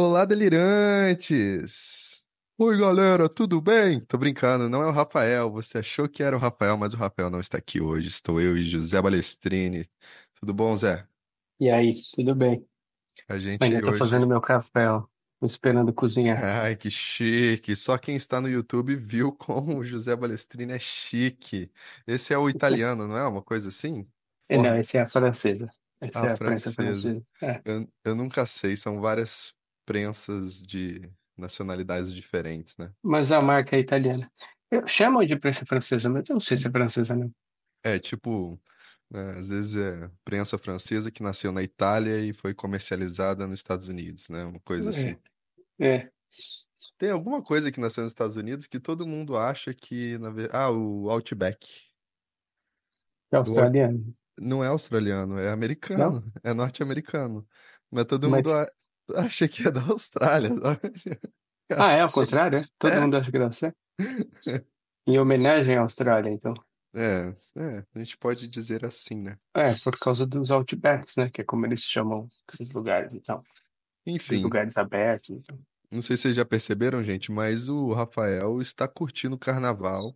Olá, delirantes! Oi, galera, tudo bem? Tô brincando, não é o Rafael. Você achou que era o Rafael, mas o Rafael não está aqui hoje. Estou eu e José Balestrini. Tudo bom, Zé? E aí, tudo bem? A gente Ainda tô hoje. fazendo meu café, ó. Tô esperando cozinhar. Ai, que chique! Só quem está no YouTube viu como o José Balestrini é chique. Esse é o italiano, não é? Uma coisa assim? E não, Forma. essa é a francesa. Essa é a francesa. francesa. É. Eu, eu nunca sei, são várias prensas de nacionalidades diferentes, né? Mas a marca é italiana. Eu chamo de prensa francesa, mas eu não sei se é francesa, não. É tipo, né, às vezes é prensa francesa que nasceu na Itália e foi comercializada nos Estados Unidos, né? Uma coisa assim. É, é. Tem alguma coisa que nasceu nos Estados Unidos que todo mundo acha que, na ah, o Outback. É O australiano. Não é australiano, é Não? americano, é norte-americano. Mas todo Mas... mundo a- acha que é da Austrália. Ah, é ao contrário? Todo É, mundo acha que deve ser? Em homenagem à Austrália, então. é, é, a gente pode dizer assim, né? É, por causa dos outbacks, né? Que é como eles chamam esses lugares e tal. Os Enfim, lugares abertos. Então. não sei se vocês já perceberam, gente, mas o Rafael está curtindo o carnaval.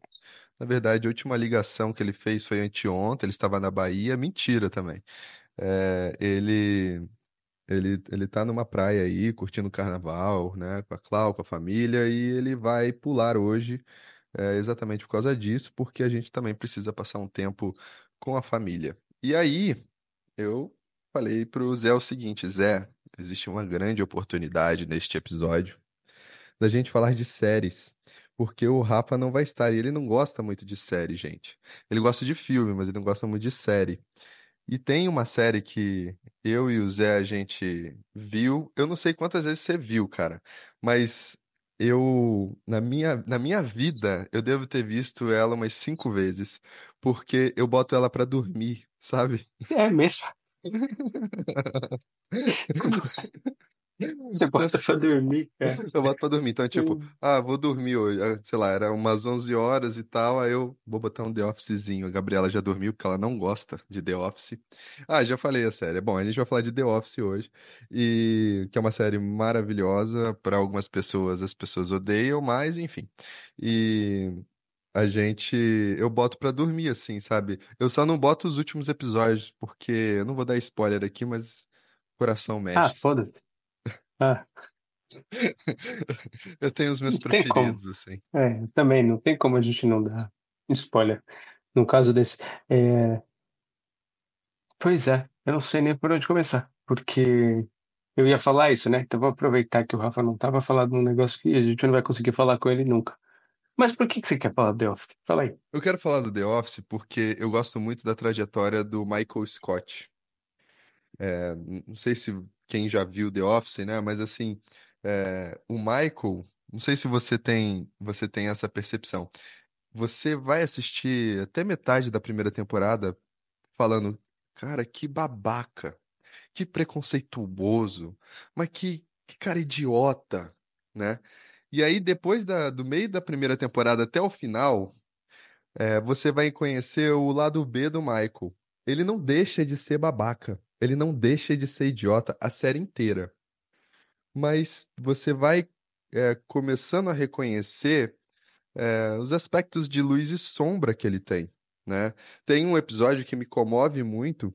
Na verdade, a última ligação que ele fez foi anteontem, ele estava na Bahia. Mentira também. É, ele, ele, ele tá numa praia aí, curtindo o carnaval, né, com a Clau, com a família, e ele vai pular hoje, é, exatamente por causa disso, porque a gente também precisa passar um tempo com a família. E aí, eu falei pro Zé o seguinte, Zé, existe uma grande oportunidade neste episódio da gente falar de séries. Porque o Rafa não vai estar, e ele não gosta muito de série, gente. Ele gosta de filme, mas ele não gosta muito de série. E tem uma série que eu e o Zé a gente viu. Eu não sei quantas vezes você viu, cara, mas eu, na minha, na minha vida, eu devo ter visto ela umas cinco vezes, porque eu boto ela pra dormir, sabe? É mesmo. Você bota pra dormir, cara. Eu boto pra dormir. Então, tipo, ah, vou dormir hoje. Ah, Sei lá, era umas 11 horas e tal. Aí eu vou botar um The Officezinho. A Gabriela já dormiu porque ela não gosta de The Office. Ah, já falei a série. Bom, a gente vai falar de The Office hoje. E que é uma série maravilhosa. Para algumas pessoas, as pessoas odeiam, mas enfim. E a gente. Eu boto pra dormir, assim, sabe? Eu só não boto os últimos episódios, porque eu não vou dar spoiler aqui, mas coração Ah, mexe. foda-se. Ah, Eu tenho os meus não preferidos, assim. É, também não tem como a gente não dar spoiler. No caso desse. É, pois é, eu não sei nem por onde começar, porque eu ia falar isso, né? Então vou aproveitar que o Rafa não tava falando um negócio que a gente não vai conseguir falar com ele nunca. Mas por que que você quer falar do The Office? Fala aí. Eu quero falar do The Office porque eu gosto muito da trajetória do Michael Scott. É, não sei se quem já viu The Office, né? Mas assim, é, o Michael, não sei se você tem, você tem essa percepção. Você vai assistir até metade da primeira temporada falando, cara, que babaca, que preconceituoso, mas que, que cara idiota, né? E aí, depois da, do meio da primeira temporada até o final. É, você vai conhecer o lado B do Michael. Ele não deixa de ser babaca. Ele não deixa de ser idiota a série inteira. Mas você vai, é, começando a reconhecer, é, os aspectos de luz e sombra que ele tem, né? Tem um episódio que me comove muito,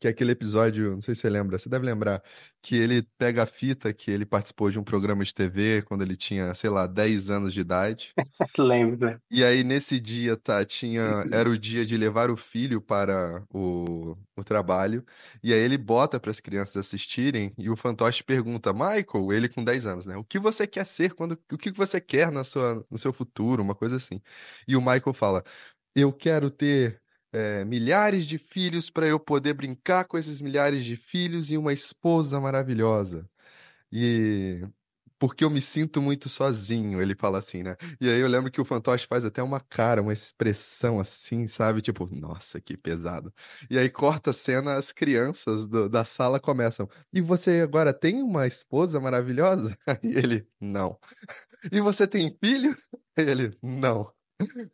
que é aquele episódio, não sei se você lembra, você deve lembrar, que ele pega a fita que ele participou de um programa de TV quando ele tinha, sei lá, 10 anos de idade. Lembro, né? E aí, nesse dia, tá, tinha, era o dia de levar o filho para o, o trabalho, e aí ele bota para as crianças assistirem, e o fantoche pergunta, Michael, ele com 10 anos, né? O que você quer ser quando, o que você quer na sua, no seu futuro, uma coisa assim. E o Michael fala, eu quero ter é, milhares de filhos para eu poder brincar com esses milhares de filhos e uma esposa maravilhosa. E porque eu me sinto muito sozinho, ele fala assim, né? E aí eu lembro que o fantoche faz até uma cara, uma expressão assim, sabe? Tipo, nossa, que pesado. E aí corta a cena, as crianças do- da sala começam. E você agora tem uma esposa maravilhosa? E ele, não. E você tem filho? E ele, não.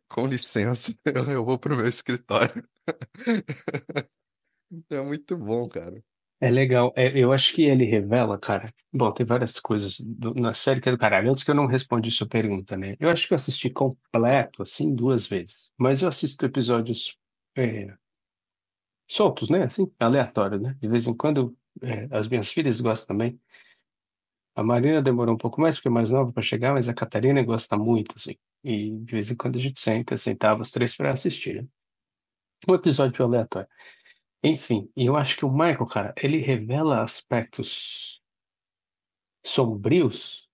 Com licença, eu, vou pro meu escritório. É muito bom, cara. É legal. É, eu acho que ele revela, cara. Bom, tem várias coisas do- na série que é do caralho. Antes que eu não respondi sua pergunta, né? Eu acho que eu assisti completo, assim, duas vezes. Mas eu assisto episódios é, soltos, né? Assim, aleatórios, né? De vez em quando, é, as minhas filhas gostam também. A Marina demorou um pouco mais, porque é mais nova para chegar, mas a Catarina gosta muito, assim. E de vez em quando a gente senta, sentava os três para assistir, né? Um episódio aleatório. Enfim, e eu acho que o Michael, cara, ele revela aspectos sombrios,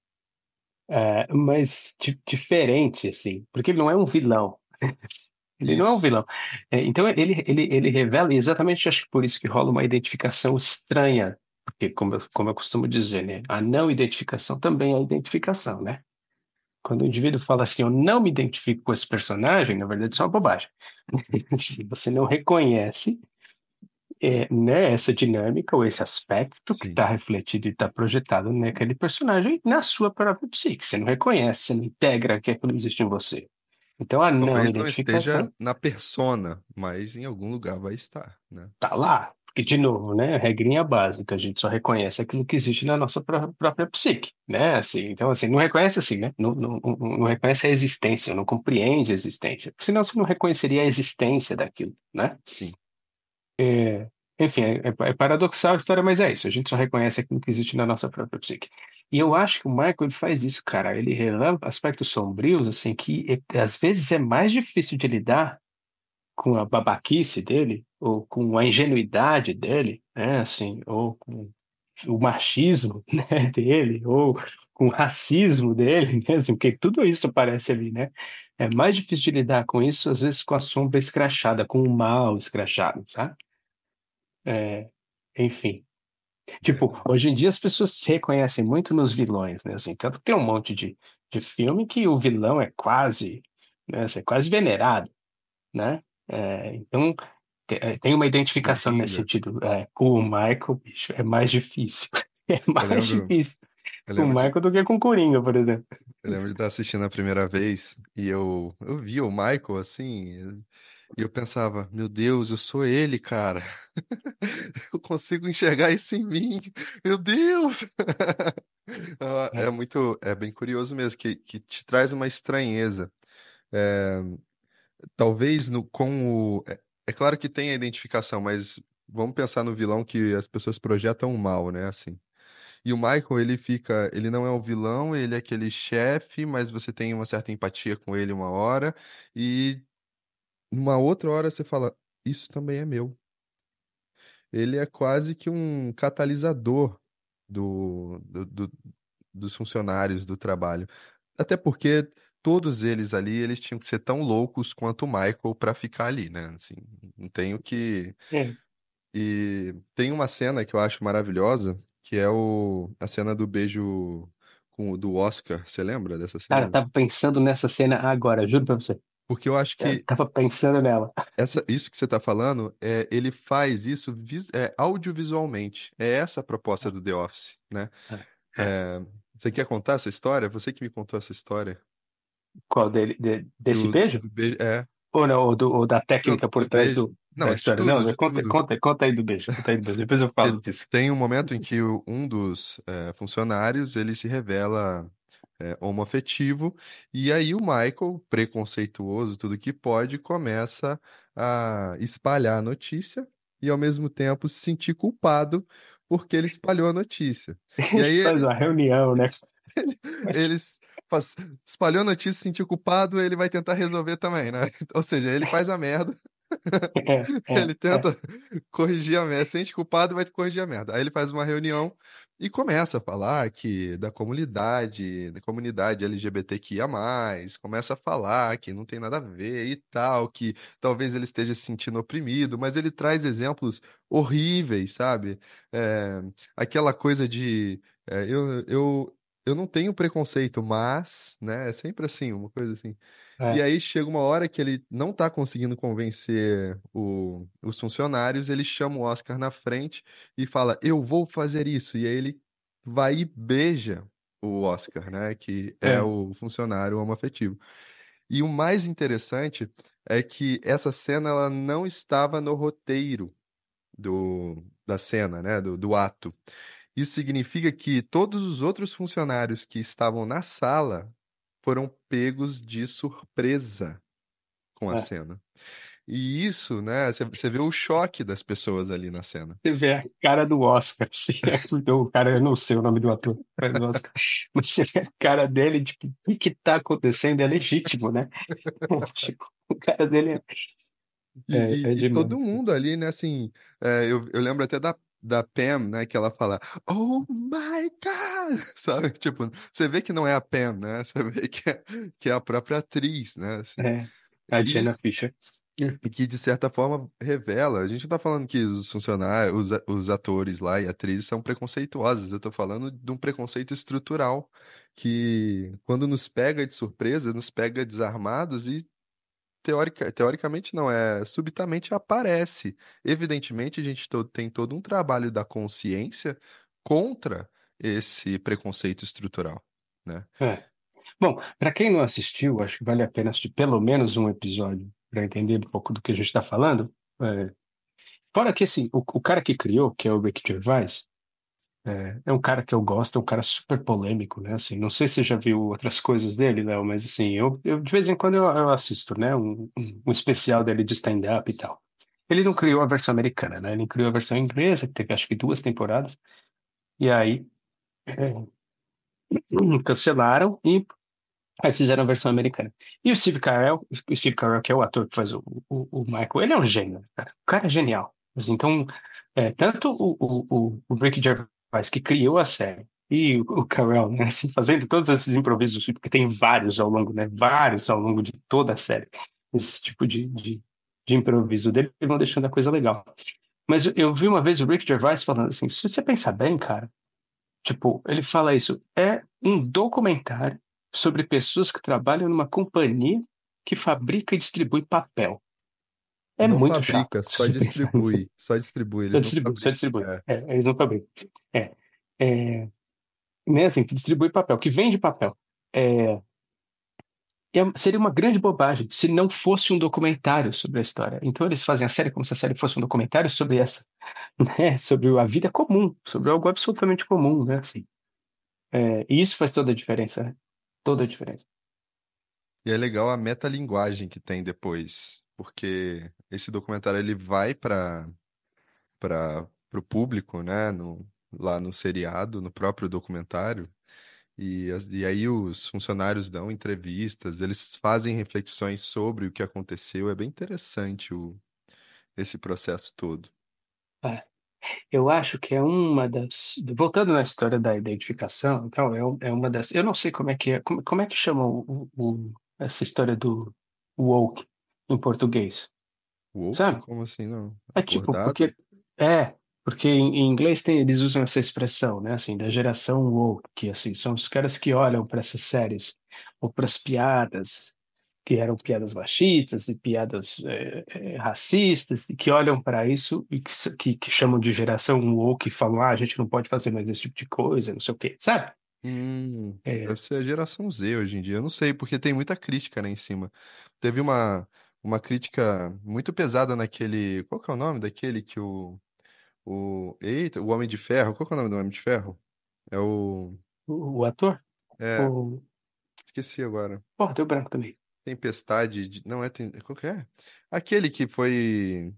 é, mas di diferente, assim, porque ele não é um vilão. Ele não é um Isso, vilão. É, então ele, ele, ele revela, e exatamente acho que por isso que rola uma identificação estranha, porque como eu, como eu costumo dizer, né, a não identificação também é identificação, né? Quando o indivíduo fala assim, eu não me identifico com esse personagem, na verdade isso é uma bobagem. Se você não reconhece é, né, essa dinâmica ou esse aspecto que sim. está refletido e está projetado naquele personagem na sua própria psique. Você não reconhece, você não integra que aquilo existe em você. Então a não Talvez não esteja na persona, mas em algum lugar vai estar, né? tá lá. Porque, de novo, né, regrinha básica, a gente só reconhece aquilo que existe na nossa pró- própria psique, né, assim, então, assim, não reconhece assim, né, não, não, não, não reconhece a existência, não compreende a existência, senão você não reconheceria a existência daquilo, né, Sim. É, enfim, é, é- é paradoxal a história, mas é isso. A gente só reconhece aquilo que existe na nossa própria psique. E eu acho que o Michael ele faz isso, cara. Ele revela aspectos sombrios, assim, que é- às vezes é mais difícil de lidar com a babaquice dele, ou com a ingenuidade dele, né, assim, ou com o machismo, né, dele, ou com o racismo dele, né, assim, porque tudo isso aparece ali, né? É mais difícil de lidar com isso, às vezes, com a sombra escrachada, com o mal escrachado, sabe? É, enfim. Tipo, hoje em dia as pessoas se reconhecem muito nos vilões, né? Assim, tanto tem um monte de, de filme que o vilão é quase, né? assim, é quase venerado, né? É, então, tem uma identificação nesse sentido. É, o Michael, bicho, é mais difícil. É mais lembro, difícil com o lembro de, Michael do que com o Coringa, por exemplo. eu lembro de estar assistindo a primeira vez e eu, eu vi o Michael assim, e eu pensava, meu Deus, eu sou ele, cara. Eu consigo enxergar isso em mim. Meu Deus! Ah, É É, muito, é bem curioso mesmo, que, que te traz uma estranheza. É, talvez no, com o. É, claro que tem a identificação, mas vamos pensar no vilão que as pessoas projetam mal, né? Assim. E o Michael, ele fica. Ele não é o vilão, ele é aquele chefe, mas você tem uma certa empatia com ele uma hora, e numa outra hora você fala: Isso também é meu. Ele é quase que um catalisador do, do, do- dos funcionários do trabalho. Até porque todos eles ali, eles tinham que ser tão loucos quanto o Michael para ficar ali, né? Assim, não tenho que. é. E tem uma cena que eu acho maravilhosa, que é o... a cena do beijo com o do Oscar. Você lembra dessa Cara, eu cena? tava pensando nessa cena agora, juro pra você. Porque eu acho Eu que tava pensando nela. essa, isso que você está falando, é, ele faz isso vis- é, audiovisualmente. É essa a proposta do The Office, né? É, é. É, você quer contar essa história? Você que me contou essa história. Qual dele? de- desse Do, beijo? do beijo. É. Ou não, ou, do, ou da Não, técnica por do trás beijo. do, Não, de história. Não, tudo, de conta, tudo. conta, conta aí do beijo. Conta aí do beijo. Depois eu falo disso. tem um momento em que um dos é, funcionários ele se revela é, homoafetivo, e aí o Michael, preconceituoso, tudo que pode, começa a espalhar a notícia e ao mesmo tempo se sentir culpado porque ele espalhou a notícia. E aí faz uma reunião, né? ele espalhou a notícia, se sentiu culpado, ele vai tentar resolver também, né? Ou seja, ele faz a merda É, é, Ele é, tenta corrigir a merda, sente culpado vai corrigir a merda. Aí ele faz uma reunião e começa a falar que da comunidade, da comunidade LGBTQIA+, começa a falar que não tem nada a ver e tal, que talvez ele esteja se sentindo oprimido, mas ele traz exemplos horríveis, sabe? É, aquela coisa de é, eu, eu, eu não tenho preconceito, mas, né? É sempre assim, uma coisa assim. E é. aí chega uma hora que ele não tá conseguindo convencer o- os funcionários, ele chama o Oscar na frente e fala: Eu vou fazer isso. E aí ele vai e beija o Oscar, né? Que é é. o funcionário homoafetivo. E o mais interessante é que essa cena ela não estava no roteiro do, da cena, né? Do, do ato. Isso significa que todos os outros funcionários que estavam na sala foram pegos de surpresa com a É. cena. E isso, né? Você vê o choque das pessoas ali na cena. Você vê a cara do Oscar, assim, o cara, eu não sei o nome do ator, cara do Oscar, mas você vê a cara dele, tipo, o que que tá acontecendo? É legítimo, né? Tipo, o cara dele é, E, é, é e todo mundo ali, né? Assim, é, eu, eu lembro até da, da Pam, né? Que ela fala, Oh my God! Sabe? Tipo, você vê que não é a Pam, né? Você vê que é, que é a própria atriz, né? Assim, É, a e Jenna Fischer. E que, de certa forma, revela. A gente não tá falando que os funcionários, os, os atores lá e atrizes são preconceituosos. Eu tô falando de um preconceito estrutural que, quando nos pega de surpresa, nos pega desarmados e, teórica, teoricamente, não, é subitamente aparece. Evidentemente, a gente tem todo um trabalho da consciência contra esse preconceito estrutural, né? É. Bom, para quem não assistiu, acho que vale a pena assistir pelo menos um episódio para entender um pouco do que a gente está falando. É, fora que assim, o, o cara que criou, que é o Rick Gervais, é, é um cara que eu gosto, é um cara super polêmico, né? Assim, não sei se você já viu outras coisas dele, Léo, mas assim, eu, eu de vez em quando eu, eu assisto, né? Um, um especial dele de stand-up e tal. Ele não criou a versão americana, né? Ele criou a versão inglesa, que teve acho que duas temporadas, e aí é, cancelaram e Aí fizeram a versão americana. E o Steve Carell, o Steve Carell, que é o ator que faz o, o, o Michael, ele é um gênio, cara. O cara é genial. Assim, então, é, tanto o, o, o, o Rick Gervais, que criou a série, e o, Carell, né, assim, fazendo todos esses improvisos, porque tem vários ao longo, né, vários ao longo de toda a série, esse tipo de, de, de improviso dele, vão deixando a coisa legal. Mas eu, eu vi uma vez o Rick Gervais falando assim, se você pensar bem, cara, tipo, ele fala isso, é um documentário sobre pessoas que trabalham numa companhia que fabrica e distribui papel. É não muito fabrica, chato. só distribui. Só distribui, Só eles não distribui, só distribui. É. É, eles não fabricam. É, é, né, assim, que distribui papel, que vende papel. É, é- seria uma grande bobagem se não fosse um documentário sobre a história. Então eles fazem a série como se a série fosse um documentário sobre essa, né, sobre a vida comum, sobre algo absolutamente comum, né, assim. É, e isso faz toda a diferença, né? Toda a diferença. E é legal a metalinguagem que tem depois, porque esse documentário ele vai para para o público, né, no, lá no seriado, no próprio documentário, e, e aí os funcionários dão entrevistas, eles fazem reflexões sobre o que aconteceu, é bem interessante o, esse processo todo. Eu acho que é uma das. Voltando na história da identificação, então, é, é uma das. Eu não sei como é que é. Como, como é que chama o, o- essa história do woke em português? Woke? Sabe? Como assim, não? É tipo, Acordado? porque. É, porque em, inglês tem, eles usam essa expressão, né? Assim, da geração woke, que assim, são os caras que olham para essas séries ou para as piadas que eram piadas machistas e piadas é, é, racistas, e que olham para isso e que, que, que chamam de geração woke e falam, ah, a gente não pode fazer mais esse tipo de coisa, não sei o quê, sabe? Hum, É, deve ser a geração Z hoje em dia. Eu não sei, porque tem muita crítica, né, em cima. Teve uma, uma crítica muito pesada naquele. Qual que é o nome daquele que o. O. Eita, o Homem de Ferro. Qual que é o nome do Homem de Ferro? É o. o, o ator, É, o... esqueci agora. Pô, deu branco também. Tempestade. de- Não é. Tem... Qual que é? Aquele que foi.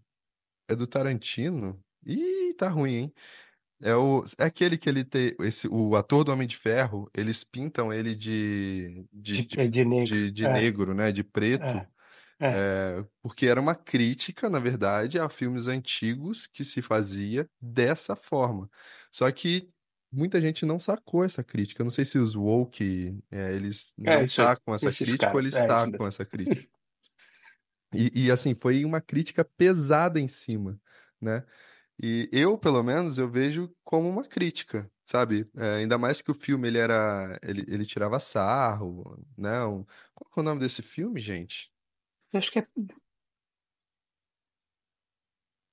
É do Tarantino. Ih, tá ruim, hein? É, o, é aquele que ele tem. Esse, o ator do Homem de Ferro, eles pintam ele de, de, De, de, é de negro. de, de É, negro, né? De preto. é, é. É, porque era uma crítica, na verdade, a filmes antigos que se fazia dessa forma. Só que muita gente não sacou essa crítica. Eu não sei se os woke, é, eles É não isso sacam essa crítica ou caras, eles é sacam essa crítica. E, e, assim, foi uma crítica pesada em cima, né? E eu, pelo menos, eu vejo como uma crítica, sabe? É, ainda mais que o filme ele era, ele, ele tirava sarro, né? Um- qual é o nome desse filme, gente? Eu acho que é.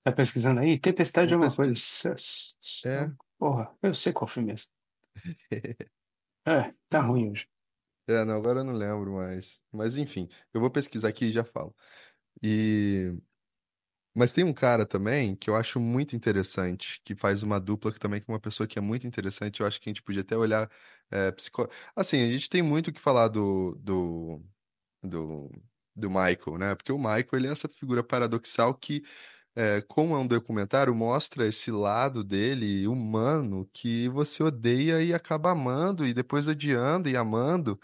Tá pesquisando aí? Tempestade é uma coisa. É. Porra, eu sei qual filme é esse. É, tá ruim hoje. É, não, agora eu não lembro mais. Mas enfim, eu vou pesquisar aqui e já falo. E Mas tem um cara também que eu acho muito interessante, que faz uma dupla que também com uma pessoa que é muito interessante. Eu acho que a gente podia até olhar é, psico... Assim, a gente tem muito o que falar do, do, do, do Michael, né? Porque o Michael, ele é essa figura paradoxal que, é, como é um documentário, mostra esse lado dele humano que você odeia e acaba amando, e depois odiando e amando,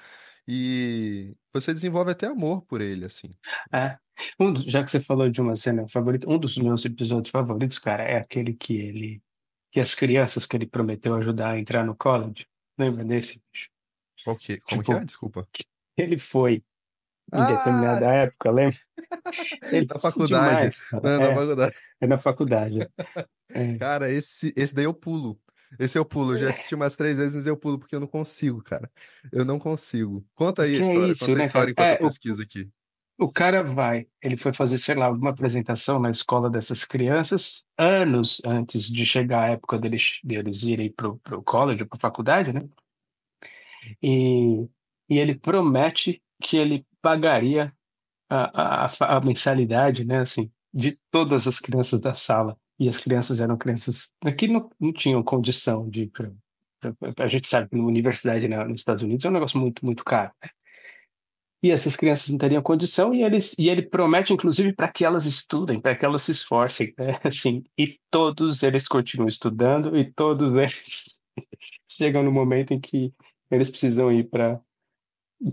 e você desenvolve até amor por ele, assim. É. Um já que você falou de uma cena favorita, um dos meus episódios favoritos, cara, é aquele que ele, que as crianças que ele prometeu ajudar a entrar no college. Lembra desse, bicho? Que, como que é? Tipo, Desculpa. ele foi em Ah, determinada época, lembra? Ele na faculdade. demais. Não, na É, faculdade. é na faculdade. É. Cara, esse, esse daí eu pulo. Esse eu pulo. Eu já assisti umas três vezes, mas eu pulo porque eu não consigo, cara. Eu não consigo. Conta aí a Que é história. isso, Conta a né, história cara? enquanto eu É, o, pesquiso aqui. o cara vai, ele foi fazer, sei lá, uma apresentação na escola dessas crianças, anos antes de chegar a época deles, deles irem pro, pro college, pra faculdade, né? E, e ele promete que ele pagaria a, a, a, mensalidade, né, assim, de todas as crianças da sala. E as crianças eram crianças que não, não tinham condição de pra, pra- a gente sabe que na universidade né, nos Estados Unidos é um negócio muito, muito caro. né? E essas crianças não teriam condição e, eles, e ele promete, inclusive, para que elas estudem, para que elas se esforcem, né? Assim, e todos eles continuam estudando e todos eles chegam no momento em que eles precisam ir para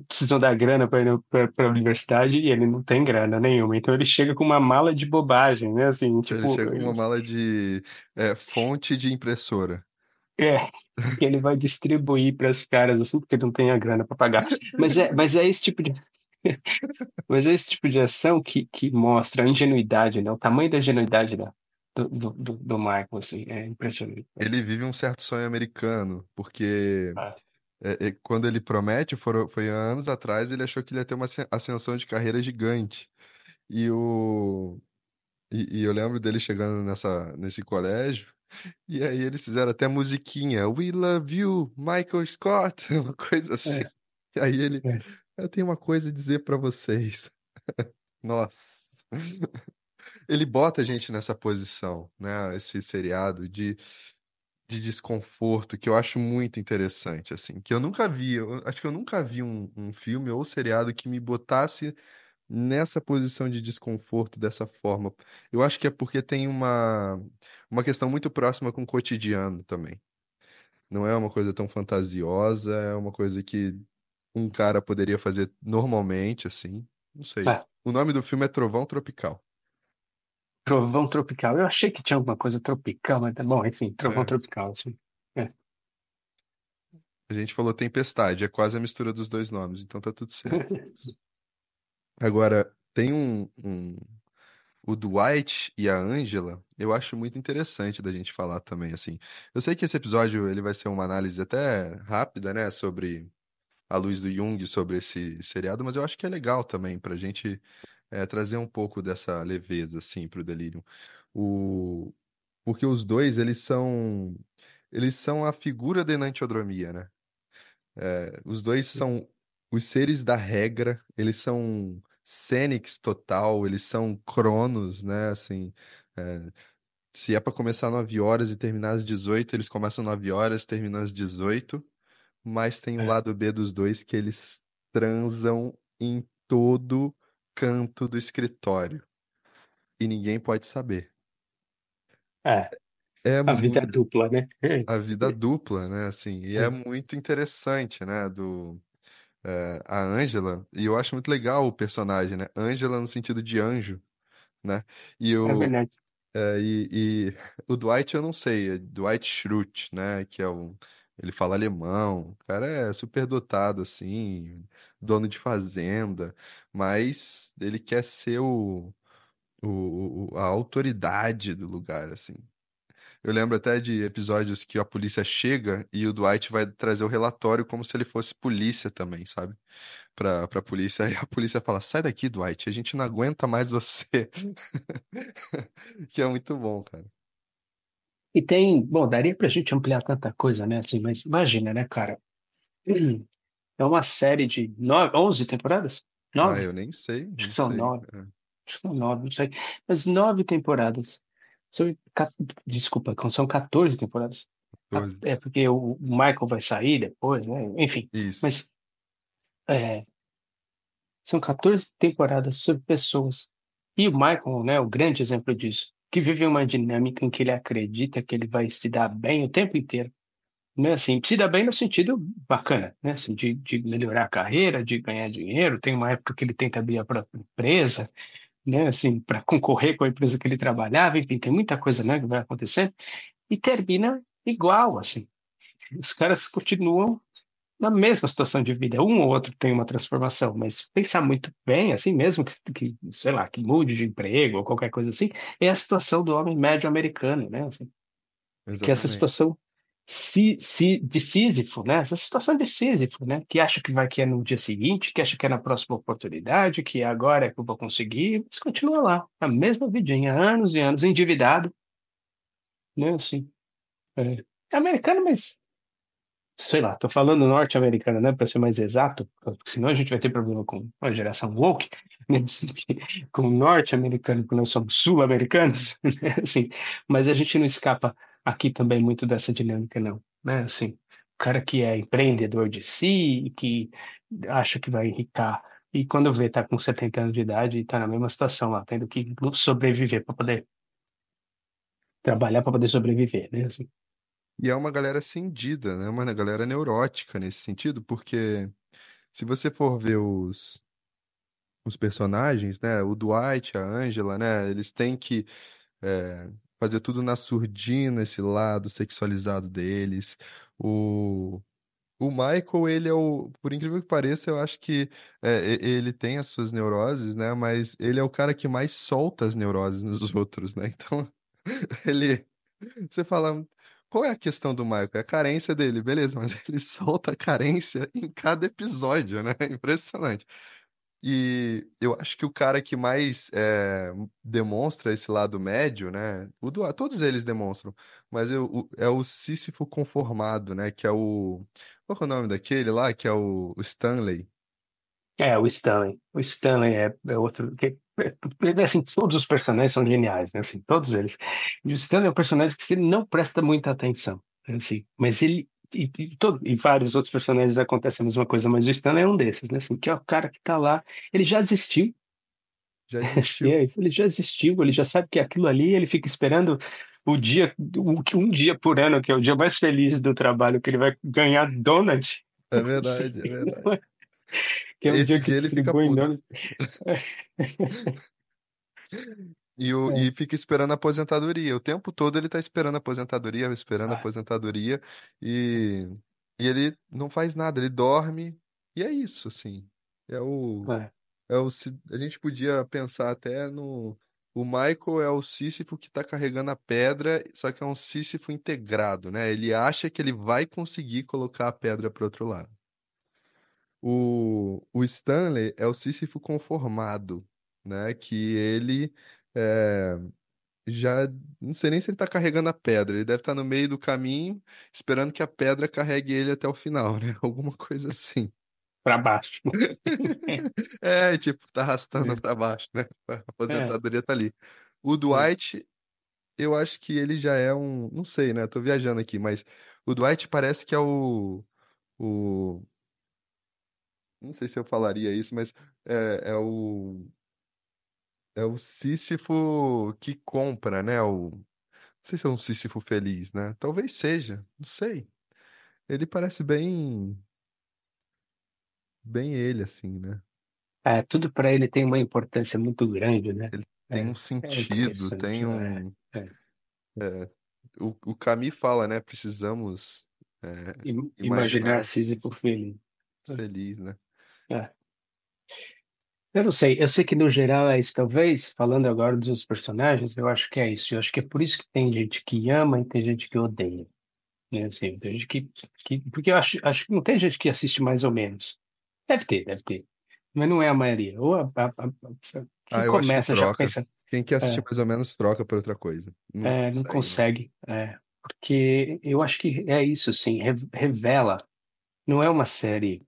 precisam dar grana para a universidade e ele não tem grana nenhuma. Então ele chega com uma mala de bobagem, né? Assim, Ele tipo, chega com uma mala de é, fonte de impressora. é, que ele vai distribuir para os caras assim, porque não tem a grana para pagar. Mas é, mas é esse tipo de mas é esse tipo de ação que, que mostra a ingenuidade, né? O tamanho da ingenuidade da, do, do, do, do Michael, assim, é impressionante. Ele vive um certo sonho americano, porque Ah, é, é, quando ele promete, foram, foi anos atrás, ele achou que ele ia ter uma ascen- ascensão de carreira gigante. E, o, e, e eu lembro dele chegando nessa, nesse colégio, e aí eles fizeram até musiquinha, We love you, Michael Scott, uma coisa assim. é, E aí ele, é. eu tenho uma coisa a dizer pra vocês. Nossa. Ele bota a gente nessa posição, né? Esse seriado de, de desconforto que eu acho muito interessante, assim, que eu nunca vi, eu acho que eu nunca vi um, um filme ou seriado que me botasse nessa posição de desconforto dessa forma. Eu acho que é porque tem uma, uma questão muito próxima com o cotidiano também. Não é uma coisa tão fantasiosa, é uma coisa que um cara poderia fazer normalmente, assim. Não sei. É, O nome do filme é Trovão Tropical. Trovão Tropical. Eu achei que tinha alguma coisa tropical, mas bom, enfim, Trovão É. Tropical, assim. É. A gente falou Tempestade, é quase a mistura dos dois nomes, então tá tudo certo. Agora, tem um, um- O Dwight e a Angela, eu acho muito interessante da gente falar também, assim. Eu sei que esse episódio ele vai ser uma análise até rápida, né, sobre a luz do Jung, sobre esse seriado, mas eu acho que é legal também pra gente é, trazer um pouco dessa leveza, assim, pro Delirium. O... Porque os dois, eles são... Eles são a figura da enantiodromia, né? É, os dois são os seres da regra, eles são Cênix total, eles são Cronos, né? Assim, é, se é pra começar 9 horas e terminar às 18, eles começam 9 horas, terminam às 18, mas tem o É. lado B dos dois que eles transam em todo canto do escritório e ninguém pode saber. É, É a vida é muito dupla, né? a vida dupla, né? Assim, e é É. muito interessante, né? Do é, a Ângela, e eu acho muito legal o personagem, né? Ângela no sentido de anjo, né? E É o, verdade. é, e, e o Dwight eu não sei, é Dwight Schrute, né? Que é um, ele fala alemão, o cara é super dotado assim, dono de fazenda, mas ele quer ser o, o, a autoridade do lugar, assim. Eu lembro até de episódios que a polícia chega e o Dwight vai trazer o relatório como se ele fosse polícia também, sabe? Pra, pra polícia. Aí a polícia fala: sai daqui, Dwight, a gente não aguenta mais você. Que é muito bom, cara. E tem, bom, daria pra gente ampliar tanta coisa, né? Assim, mas imagina, né, cara? É uma série de nove, 11 temporadas? Ah, Nove? eu nem sei, Acho não que são sei. nove. É. acho que são nove, não sei, mas nove temporadas. Sobre, desculpa, são 14 temporadas. 14. É porque o Michael vai sair depois, né? Enfim, Isso. mas é, são 14 temporadas sobre pessoas. E o Michael, né, o grande exemplo disso, que vive uma dinâmica em que ele acredita que ele vai se dar bem o tempo inteiro. Né, assim, se dar bem no sentido bacana, né, assim, de, de melhorar a carreira, de ganhar dinheiro. Tem uma época que ele tenta abrir a própria empresa, né, assim, para concorrer com a empresa que ele trabalhava. Enfim, tem muita coisa né, que vai acontecendo. E termina igual, assim. Os caras continuam na mesma situação de vida. Um ou outro tem uma transformação, mas pensar muito bem, assim mesmo que, que sei lá, que mude de emprego ou qualquer coisa assim, é a situação do homem médio americano, né? Assim, que é essa situação si, si, de Sísifo, né? Essa situação de Sísifo, né? Que acha que vai que é no dia seguinte, que acha que é na próxima oportunidade, que agora é que eu vou conseguir, mas continua lá, a mesma vidinha, anos e anos, endividado, né? Assim, é, americano, mas sei lá, tô falando norte-americano, né, para ser mais exato, porque senão a gente vai ter problema com a geração woke, né, com norte-americano, porque nós somos sul-americanos, né, assim, mas a gente não escapa aqui também muito dessa dinâmica, não, né, assim, o cara que é empreendedor de si, que acha que vai enricar, e quando vê tá com 70 anos de idade e tá na mesma situação lá, tendo que sobreviver para poder trabalhar para poder sobreviver, né, assim. E é uma galera cindida, né? Uma galera neurótica nesse sentido, porque se você for ver os, os personagens, né? O Dwight, a Angela, né? Eles têm que é, fazer tudo na surdina, esse lado sexualizado deles. O, o Michael, ele é o, por incrível que pareça, eu acho que é, ele tem as suas neuroses, né? Mas ele é o cara que mais solta as neuroses nos outros, né? Então, ele, você fala, qual é a questão do Michael? É a carência dele, beleza, mas ele solta a carência em cada episódio, né? Impressionante. E eu acho que o cara que mais é, demonstra esse lado médio, né? O do, todos eles demonstram, mas eu, o, é o Sísifo conformado, né? Que é o. Qual é o nome daquele lá? Que é o, o Stanley. É, o Stanley. O Stanley é, é outro. Que, assim, todos os personagens são geniais, né? Assim, todos eles. E o Stanley é um personagem que você não presta muita atenção, né? assim, mas ele e, e, todo, e vários outros personagens acontecem a mesma coisa, mas o Stanley é um desses, né? Assim, que é o cara que tá lá, ele já desistiu. Já desistiu. é, ele já desistiu, ele já sabe que aquilo ali, ele fica esperando o dia, um dia por ano, que é o dia mais feliz do trabalho, que ele vai ganhar donut. É verdade, é verdade. Que é um Esse dia dia que ele fica puto. donut. E, o, É, e fica esperando a aposentadoria. O tempo todo ele tá esperando a aposentadoria, esperando a ah, aposentadoria, e, e ele não faz nada, ele dorme, e é isso, assim. É o, é. é o, a gente podia pensar até no. O Michael é o Sísifo que tá carregando a pedra, só que é um Sísifo integrado, né? Ele acha que ele vai conseguir colocar a pedra para outro lado. O, o Stanley é o Sísifo conformado, né? Que ele é, já não sei nem se ele tá carregando a pedra, ele deve estar no meio do caminho, esperando que a pedra carregue ele até o final, né? Alguma coisa assim. Para baixo. É, tipo, tá arrastando É, pra baixo, né? A é, aposentadoria tá ali. O é. Dwight, eu acho que ele já é um, não sei, né? Tô viajando aqui, mas o Dwight parece que é o, o, não sei se eu falaria isso, mas é, é o É o Sísifo que compra, né? O... Não sei se é um Sísifo feliz, né? Talvez seja, não sei. Ele parece bem, bem ele, assim, né? É, tudo para ele tem uma importância muito grande, né? Ele tem um É, é sentido, tem. É, um. é. é, O, o Camus fala, né? Precisamos é, Im- Imaginar imaginar Sísifo feliz. feliz, né? É. Eu não sei, eu sei que no geral é isso. Talvez, falando agora dos personagens, eu acho que é isso. Eu acho que é por isso que tem gente que ama e tem gente que odeia. Né? Assim, tem gente que, que. Porque eu acho, acho que não tem gente que assiste mais ou menos. Deve ter, deve ter. Mas não é a maioria. Ou a, a, a- quem Ah, acho que começa já pensa. Quem quer assistir é, mais ou menos troca por outra coisa. Não É, consegue, não. consegue, é, porque eu acho que é isso, assim, re- revela, não é uma série,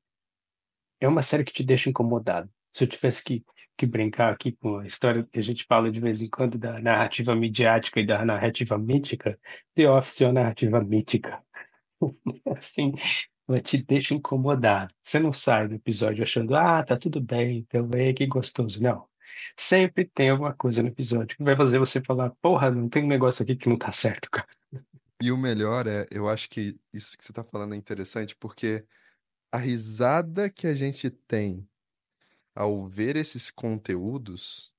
é uma série que te deixa incomodado, se eu tivesse que, que brincar aqui com a história que a gente fala de vez em quando da narrativa midiática e da narrativa mítica, The Office é uma narrativa mítica. Assim, ela te deixa incomodado. Você não sai do episódio achando, ah, tá tudo bem, então é que gostoso. Não. Sempre tem alguma coisa no episódio que vai fazer você falar, porra, não tem um negócio aqui que não tá certo, cara. E o melhor é, eu acho que isso que você tá falando é interessante, porque a risada que a gente tem ao ver esses conteúdos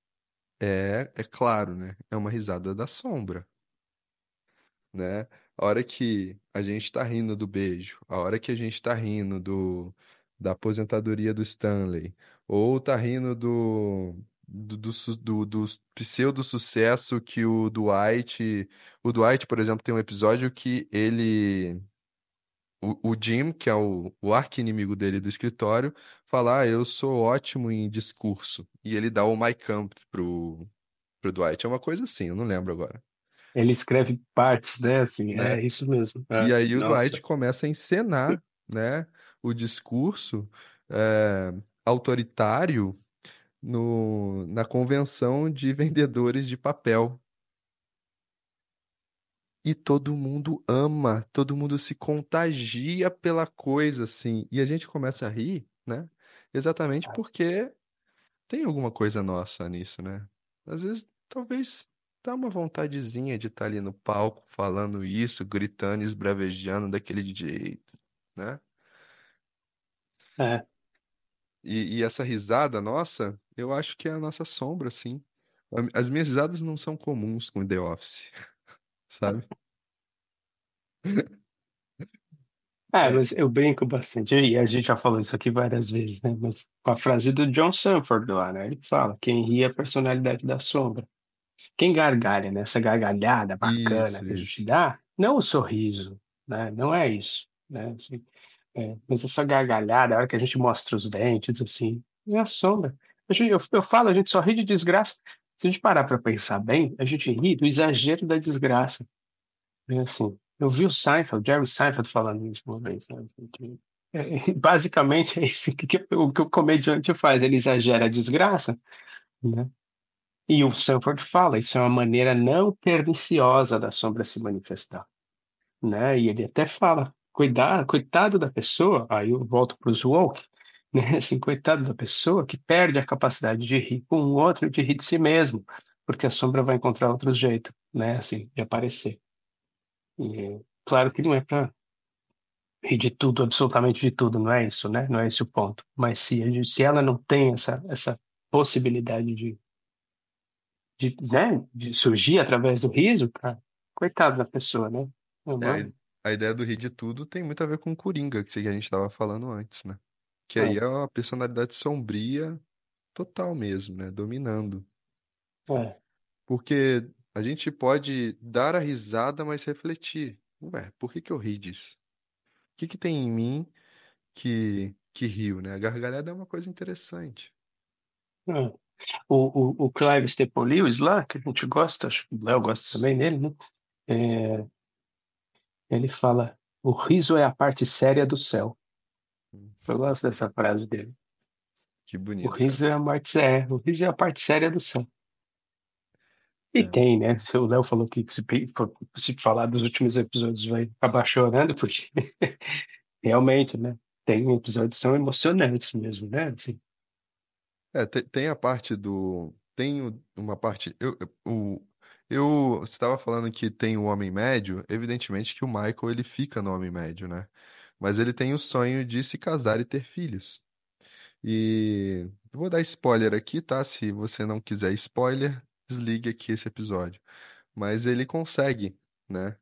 é, é claro, né? É uma risada da sombra, né? A hora que a gente tá rindo do beijo, a hora que a gente tá rindo do, da aposentadoria do Stanley, ou tá rindo do, do, do, do, do pseudo-sucesso que o Dwight. O Dwight, por exemplo, tem um episódio que ele. O, o Jim, que é o, o arqui-inimigo dele do escritório, fala: Ah, eu sou ótimo em discurso. E ele dá o Mein Kampf pro, pro Dwight. É uma coisa assim, eu não lembro agora. Ele escreve partes, né? Assim, Né? é isso mesmo. E É, aí o Dwight nossa. começa a encenar, né, o discurso é, autoritário no, na convenção de vendedores de papel. E todo mundo ama, todo mundo se contagia pela coisa, assim. E a gente começa a rir, né? Exatamente porque tem alguma coisa nossa nisso, né? Às vezes, talvez dá uma vontadezinha de estar ali no palco falando isso, gritando, esbravejando daquele jeito, né? É. E, e essa risada nossa, eu acho que é a nossa sombra, assim. As minhas risadas não são comuns com The Office, sabe? É, mas eu brinco bastante, e a gente já falou isso aqui várias vezes, né? Mas com a frase do John Sanford lá, né? Ele fala: quem ri é a personalidade da sombra. Quem gargalha, né? Essa gargalhada bacana isso, que a gente isso. dá, não o sorriso, né? Não é isso, né? Assim, é, mas essa gargalhada, a hora que a gente mostra os dentes, assim, é a sombra. Eu, eu falo, a gente só ri de desgraça. Se a gente parar para pensar bem, a gente ri do exagero da desgraça. É assim, eu vi o Seinfeld, Jerry Seinfeld falando isso uma vez, né? Assim, é, basicamente é isso que, que o que o comediante faz, ele exagera a desgraça, né? E o Sanford fala, isso é uma maneira não perniciosa da sombra se manifestar, né? E ele até fala, cuidado, coitado da pessoa, aí eu volto para os woke, né? Assim, coitado da pessoa que perde a capacidade de rir com o outro e de rir de si mesmo, porque a sombra vai encontrar outro jeito, né? Assim, de aparecer. E, claro que não é para rir de tudo, absolutamente de tudo, não é isso, né? Não é esse o ponto. Mas se, se ela não tem essa, essa possibilidade de, de, né, de surgir através do riso, cara, coitado da pessoa, né? É a ideia do rir de tudo tem muito a ver com o Coringa, que a gente estava falando antes, né? Que aí é, uma personalidade sombria total mesmo, né? Dominando. é, Porque a gente pode dar a risada, mas refletir. Ué, por que que eu ri disso? O que que tem em mim que, que riu, né? A gargalhada é uma coisa interessante. é. O, o, o Clive Lewis lá, que a gente gosta, acho que o Léo gosta também dele, né? É, ele fala, o riso é a parte séria do céu. Eu gosto dessa frase dele. Que O bonito, cara. riso é a parte séria, o riso é a parte séria do céu. E É. tem, né? O Léo falou que se, se falar dos últimos episódios vai acabar chorando, porque realmente, né? Tem episódios que são emocionantes mesmo, né? Assim, É, te- tem, a parte do. Tem o- uma parte. Eu, eu, o- eu- você estava falando que tem o Homem Médio, evidentemente que o Michael ele fica no Homem Médio, né? Mas ele tem o sonho de se casar e ter filhos. E vou dar spoiler aqui, tá? Se você não quiser spoiler, desligue aqui esse episódio. Mas ele consegue, né?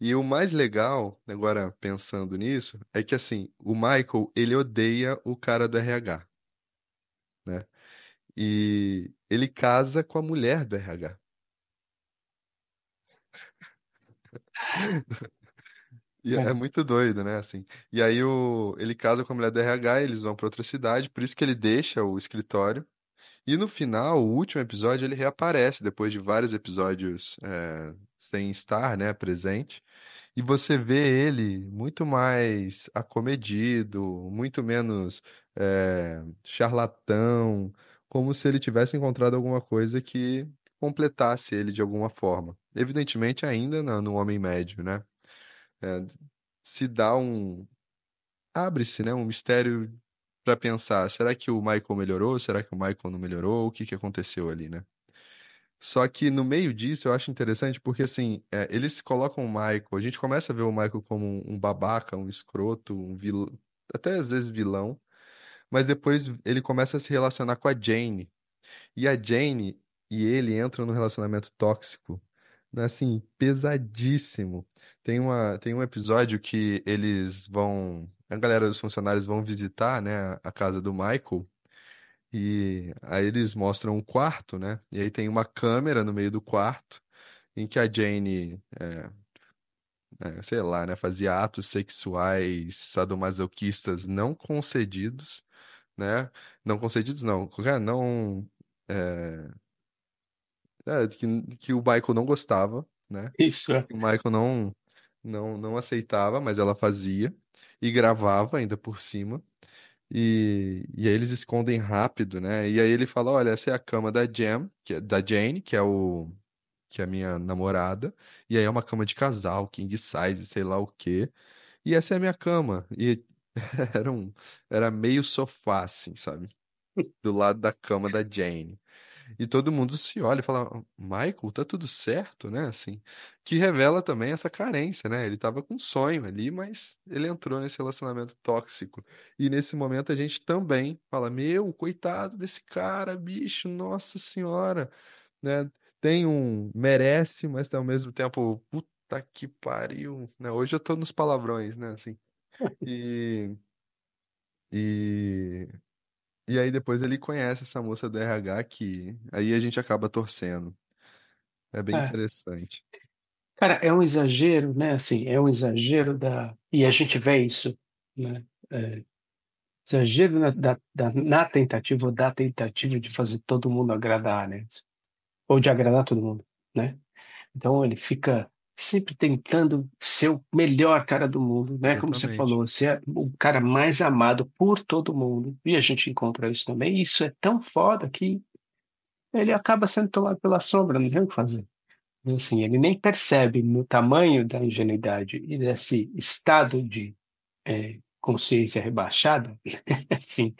E o mais legal, agora pensando nisso, é que assim, o Michael, ele odeia o cara do RH, né? E ele casa com a mulher do RH. E é é, muito doido, né? Assim. E aí o, ele casa com a mulher do RH, eles vão para outra cidade, por isso que ele deixa o escritório. E no final, o último episódio, ele reaparece depois de vários episódios é, sem estar, né, presente. E você vê ele muito mais acomedido, muito menos é, charlatão, como se ele tivesse encontrado alguma coisa que completasse ele de alguma forma. Evidentemente, ainda no, no Homem Médio, né? É, se dá um. Abre-se, né? Um mistério para pensar: será que o Michael melhorou? Será que o Michael não melhorou? O que que aconteceu ali, né? Só que no meio disso eu acho interessante porque assim, é, eles colocam o Michael, a gente começa a ver o Michael como um, babaca, um escroto, um vilão, até às vezes vilão, mas depois ele começa a se relacionar com a Jane. E a Jane e ele entram num relacionamento tóxico, né, assim, pesadíssimo. Tem uma, tem um episódio que eles vão, a galera dos funcionários vão visitar, né, a casa do Michael. E aí eles mostram um quarto, né? E aí tem uma câmera no meio do quarto em que a Jane, é, é, sei lá, né, fazia atos sexuais sadomasoquistas não concedidos, né? Não concedidos, não, não é, é, que, que o Michael não gostava, né? Isso, é. O Michael não, não, não aceitava, mas ela fazia e gravava ainda por cima. E, e aí eles escondem rápido, né? E aí ele fala: Olha, essa é a cama da Jam, que é, da Jane, que é o que é a minha namorada. E aí é uma cama de casal, king size, sei lá o quê. E essa é a minha cama. E era um, era meio sofá, assim, sabe? Do lado da cama da Jane. E todo mundo se olha e fala, Michael, tá tudo certo, né? Assim, que revela também essa carência, né? Ele tava com um sonho ali, mas ele entrou nesse relacionamento tóxico. E nesse momento a gente também fala, meu, coitado desse cara, bicho, nossa senhora, né? Tem um merece, mas ao mesmo tempo, puta que pariu, né? Hoje eu tô nos palavrões, né? Assim. E e e aí depois ele conhece essa moça do RH que aí a gente acaba torcendo. É bem É. interessante. Cara, é um exagero, né? Assim, é um exagero da. E a gente vê isso, né? É, exagero na, da, da, na tentativa ou da tentativa de fazer todo mundo agradar, né? Ou de agradar todo mundo, né? Então ele fica sempre tentando ser o melhor cara do mundo, né? Como você Exatamente. falou, ser o cara mais amado por todo mundo. E a gente encontra isso também. E isso é tão foda que ele acaba sendo tomado pela sombra, não tem o que fazer. Assim, ele nem percebe no tamanho da ingenuidade e desse estado de é, consciência rebaixada, assim,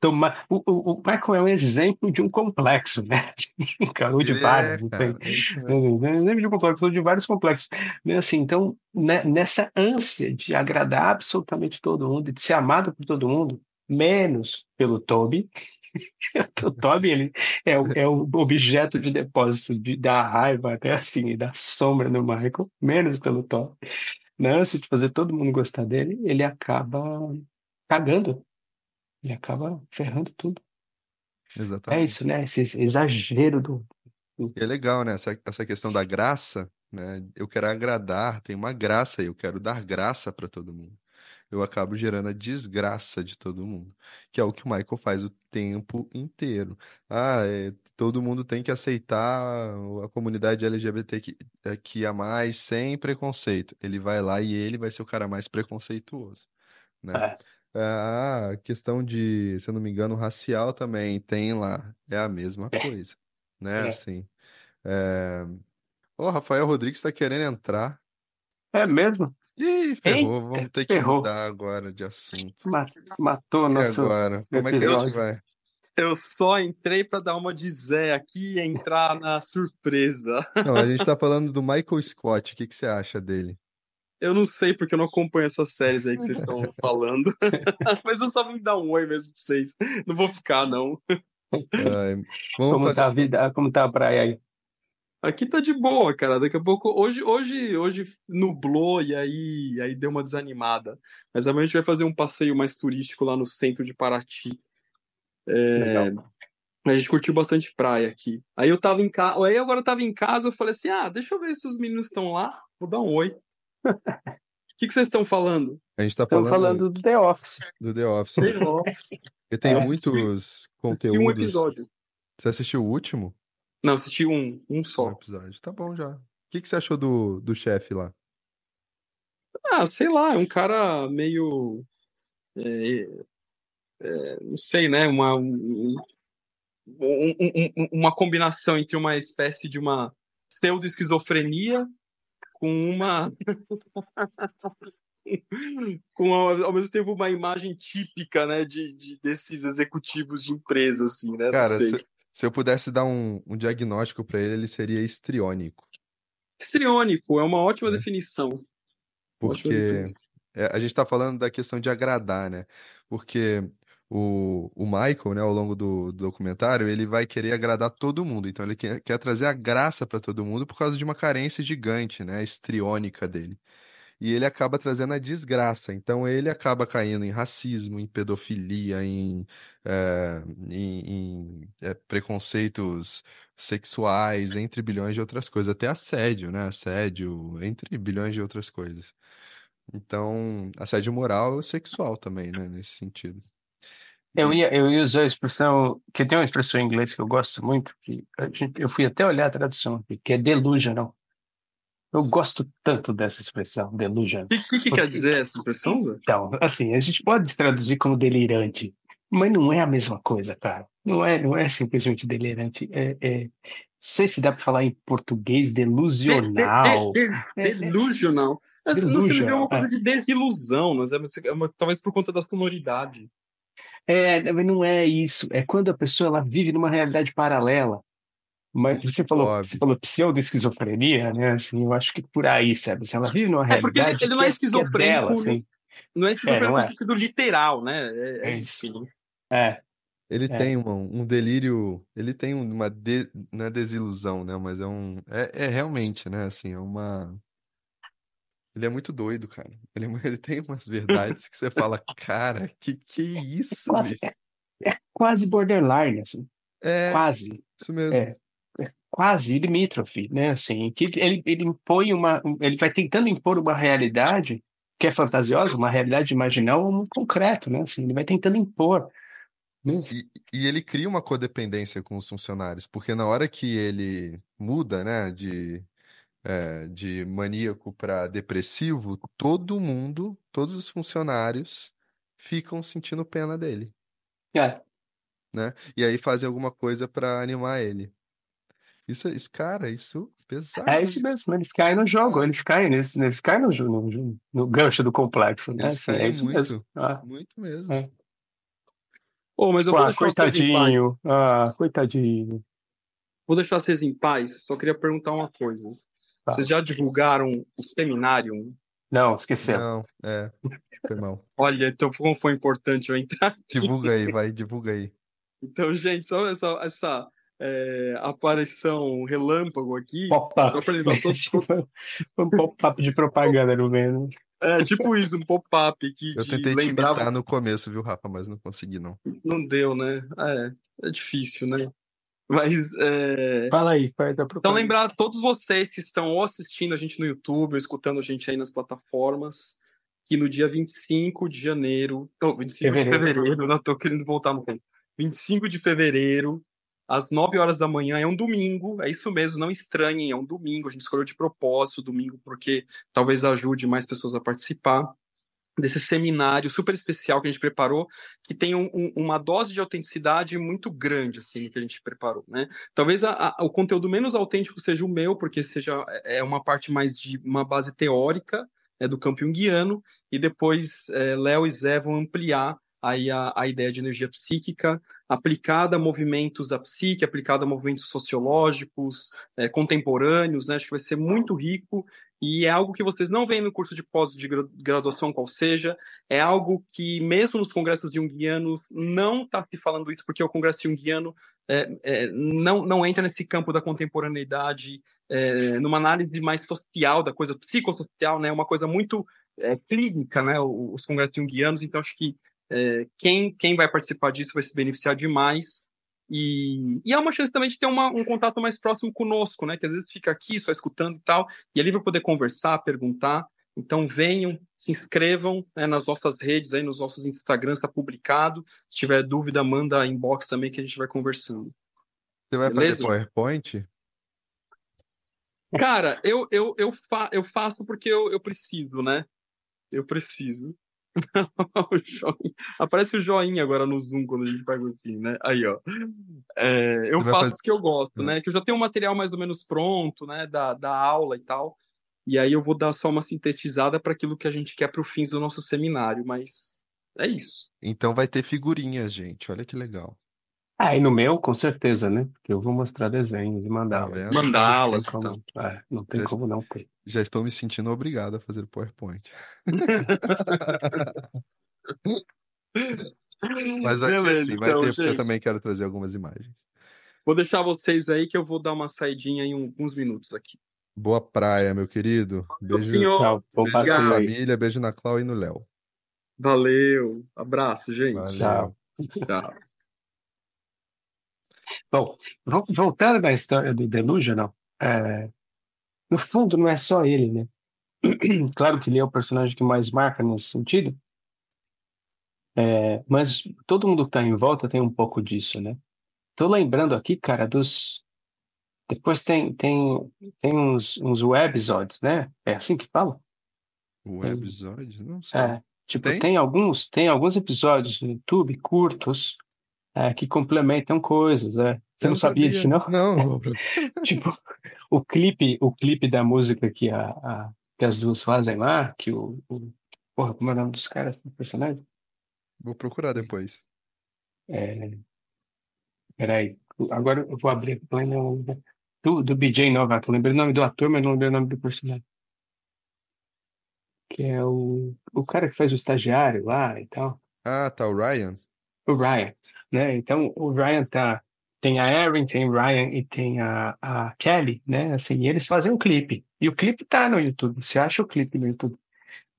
tomar, o, o, o Michael é um exemplo de um complexo, né? Ou de é, vários, cara, é exemplo de um complexo, ou de vários complexos. Né? Assim, então, né, nessa ânsia de agradar absolutamente todo mundo, de ser amado por todo mundo, menos pelo Toby, o Toby ele é, o, é o objeto de depósito de, da raiva, até assim, da sombra no Michael, menos pelo Toby. Na ânsia de fazer todo mundo gostar dele, ele acaba cagando. Ele acaba ferrando tudo. É isso, Exatamente. né? Esse exagero do. do- é legal, né? Essa, essa questão da graça, né? Eu quero agradar, tem uma graça, eu quero dar graça para todo mundo. Eu acabo gerando a desgraça de todo mundo, que é o que o Michael faz o tempo inteiro. Ah, é, todo mundo tem que aceitar a comunidade LGBT que, é, que a mais sem preconceito. Ele vai lá e ele vai ser o cara mais preconceituoso, né? É, Ah, questão de, se eu não me engano, racial também tem lá, é a mesma é, coisa, né? é. Assim. É... Ô, Rafael Rodrigues está querendo entrar. É mesmo? Ih, ferrou, Eita, vamos ter que ferrou. mudar agora de assunto. Ma- Matou E nosso agora? Como é que a gente episódio. vai? Eu só entrei pra dar uma de Zé aqui e entrar na surpresa. Não, a gente tá falando do Michael Scott. O que que você acha dele? Eu não sei porque eu não acompanho essas séries aí que vocês estão falando. Mas eu só vim dar um oi mesmo pra vocês. Não vou ficar, não. Ai, vamos Como fazer. tá a vida, como tá a praia aí? Aqui tá de boa, cara. Daqui a pouco. Hoje, hoje, hoje nublou e aí, aí deu uma desanimada. Mas amanhã a gente vai fazer um passeio mais turístico lá no centro de Paraty. É, Legal. A gente curtiu bastante praia aqui. Aí eu tava em casa. Aí agora eu tava em casa, eu falei assim: ah, deixa eu ver se os meninos estão lá. Vou dar um oi. O que, que vocês estão falando? A gente tá falando falando do The Office. do The Office. The Office. E tem É. muitos Assisti um conteúdos. episódio. Você assistiu o último? Não, assisti um, um Um só. episódio. Tá bom já. que, que você achou do, do chefe lá? Ah, sei lá, é um cara meio. é, é, não sei, né? Uma, um- um- um- um- uma combinação entre uma espécie de uma pseudo-esquizofrenia com uma. com ao, mesmo tempo uma imagem típica, né? De, de- desses executivos de empresa, assim, né? Cara, sei. Se, eu pudesse dar um, um diagnóstico pra ele, ele seria histriônico. Histriônico é uma ótima É. definição. Ótima Porque definição. a gente tá falando da questão de agradar, né? Porque o, o Michael, né, ao longo do, do documentário, ele vai querer agradar todo mundo. Então ele quer, quer trazer a graça pra todo mundo por causa de uma carência gigante, né, histriônica dele. E ele acaba trazendo a desgraça. Então ele acaba caindo em racismo, em pedofilia, em, eh, em- em, eh, preconceitos sexuais, entre bilhões de outras coisas. Até assédio, né? Assédio, entre bilhões de outras coisas. Então, assédio moral e sexual também, né? Nesse sentido. Eu ia, eu ia usar a expressão, que tem uma expressão em inglês que eu gosto muito, que gente- eu fui até olhar a tradução que é delusional. Eu gosto tanto dessa expressão, delusional. O que, que, que quer dizer essa expressão, Zé? então, assim, a gente pode traduzir como delirante, mas não é a mesma coisa, cara. Não é, não é simplesmente delirante. É, é, não sei se dá para falar em português, De, de, de, delusional. de- É, é, delusional. Me vê delusional, uma coisa é. de desilusão, mas é, é talvez por conta da sonoridade. É, mas não é isso. É quando a pessoa ela vive numa realidade paralela. Mas você falou, você falou pseudo-esquizofrenia, né? Assim, eu acho que por aí, sabe? Se ela vive numa É porque ele, realidade ele não é é, que é dela, esquizofrênico, assim. não é É, esquizofrênico não no é? sentido literal, né? É, É é isso. É, Ele é. tem uma- um delírio, ele tem uma de, não é desilusão, né? Mas é um, é, é realmente, né? Assim, é uma, ele é muito doido, cara. Ele, é ele tem umas verdades que você fala, cara, que que é isso, Quase, é, é quase borderline, assim. É, Quase. isso mesmo. Quase limítrofe, né? Assim, que ele, ele impõe uma. Ele vai tentando impor uma realidade que é fantasiosa, uma realidade imaginal, um concreto, né? Assim, ele vai tentando impor. né? E, e ele cria uma codependência com os funcionários, porque na hora que ele muda, né, de, é, de maníaco para depressivo, todo mundo, todos os funcionários ficam sentindo pena dele, É, né? E aí fazem alguma coisa para animar ele. Isso, isso, cara, isso é pesado, isso isso mesmo, eles caem no jogo, eles caem, nesse, eles caem no, no, no gancho do complexo, né? Eles Assim, é isso mesmo. muito, Ah, muito mesmo. é. Ô, mas eu Pô, vou ah, deixar vocês em paz. coitadinho, ah, coitadinho. Vou deixar vocês em paz. Só queria perguntar uma coisa. Tá. Vocês já divulgaram o seminário? Não, esqueceu. Não, é, foi mal. Olha, então como foi importante eu entrar aqui. Divulga aí, vai, divulga aí. Então, gente, só essa, essa é, aparição relâmpago aqui, Pop-up. todo, um pop-up de propaganda no meio. É, tipo isso, um pop-up aqui Eu tentei te lembrava. imitar no começo, viu, Rafa, mas não consegui, não. Não deu, né? É, é difícil, né? Mas, é... Fala aí, faz a Então, propaganda. lembrar a todos vocês que estão ou assistindo a gente no YouTube ou escutando a gente aí nas plataformas, que no dia 25 de janeiro, ou 25 de Fevereiro. fevereiro, não tô querendo voltar no tempo. 25 de fevereiro, às 9 horas da manhã, é um domingo, é isso mesmo, não estranhem, é um domingo, a gente escolheu de propósito domingo porque talvez ajude mais pessoas a participar desse seminário super especial que a gente preparou, que tem um- um- uma dose de autenticidade muito grande, assim, que a gente preparou, né? Talvez a- a- o conteúdo menos autêntico seja o meu, porque seja é uma parte mais de uma base teórica né, do campo junguiano, e depois é, Léo e Zé vão ampliar aí a, a ideia de energia psíquica aplicada a movimentos da psique, aplicada a movimentos sociológicos, é, contemporâneos, né? Acho que vai ser muito rico e é algo que vocês não veem no curso de pós de gra- graduação qual seja, é algo que mesmo nos congressos junguianos não está se falando isso, porque o congresso junguiano é, é, não, não entra nesse campo da contemporaneidade, é, numa análise mais social da coisa, psicossocial, né, uma coisa muito é, clínica, né, os congressos junguianos, então acho que é, quem, quem vai participar disso vai se beneficiar demais, e, e é uma chance também de ter uma- um contato mais próximo conosco, né, que às vezes fica aqui só escutando e tal, e ali vai poder conversar, perguntar, então venham, se inscrevam né, nas nossas redes, aí nos nossos Instagrams está publicado. Se tiver dúvida, manda inbox também que a gente vai conversando. Você vai fazer Beleza? PowerPoint? Cara, eu, eu, eu, fa eu faço porque eu, eu preciso, né? Eu preciso. Aparece o joinha agora no Zoom quando a gente pega assim, né? Aí, ó. É, eu faço fazer- porque eu gosto, Ah. né? Que eu já tenho um material mais ou menos pronto, né? Da, da aula e tal. E aí eu vou dar só uma sintetizada para aquilo que a gente quer para o fim do nosso seminário, mas é isso. Então vai ter figurinhas, gente. Olha que legal. Ah, e no meu, com certeza, né? Porque eu vou mostrar desenhos e Tá mandá-las. vendo? Mandalas Não tem como, é, não tem Já- como não ter. Já estou me sentindo obrigado a fazer o PowerPoint. Mas vai ter Beleza, sim, vai então, ter, porque eu também quero trazer algumas imagens. Vou deixar vocês aí que eu vou dar uma saidinha em alguns minutos aqui. Boa praia, meu querido. Beijo, senhor. Tchau, beijo na família, beijo na Clau e no Léo. Valeu. Abraço, gente. Valeu. Tchau. Tchau. Bom, vol- voltando na história do Delusional, é, no fundo não é só ele, né? Claro que ele é o personagem que mais marca nesse sentido, é, mas todo mundo que tá em volta tem um pouco disso, né? Tô lembrando aqui, cara, dos. Depois tem, tem, tem uns, uns webisodes, né? É assim que fala? Episódio? Não sei. É, tipo, Tem? tem? alguns, tem alguns episódios no YouTube curtos é, que complementam coisas, né? Você Eu não sabia disso, não? Não, Tipo, o clipe, o clipe da música que, a, a- que as duas fazem lá, que o, o- Porra, como é o nome dos caras, do personagem? vou procurar depois. É, peraí, agora eu vou abrir o nome do, do BJ Novak. Eu lembrei o nome do ator, mas não lembrei o nome do personagem. Que é o, o cara que faz o estagiário lá e tal. Ah, tá, o Ryan. O Ryan, né? Então, o Ryan tá. Tem a Erin, tem o Ryan e tem a, a Kelly, né? Assim, e eles fazem um clipe. E o clipe tá no YouTube. Você acha o clipe no YouTube?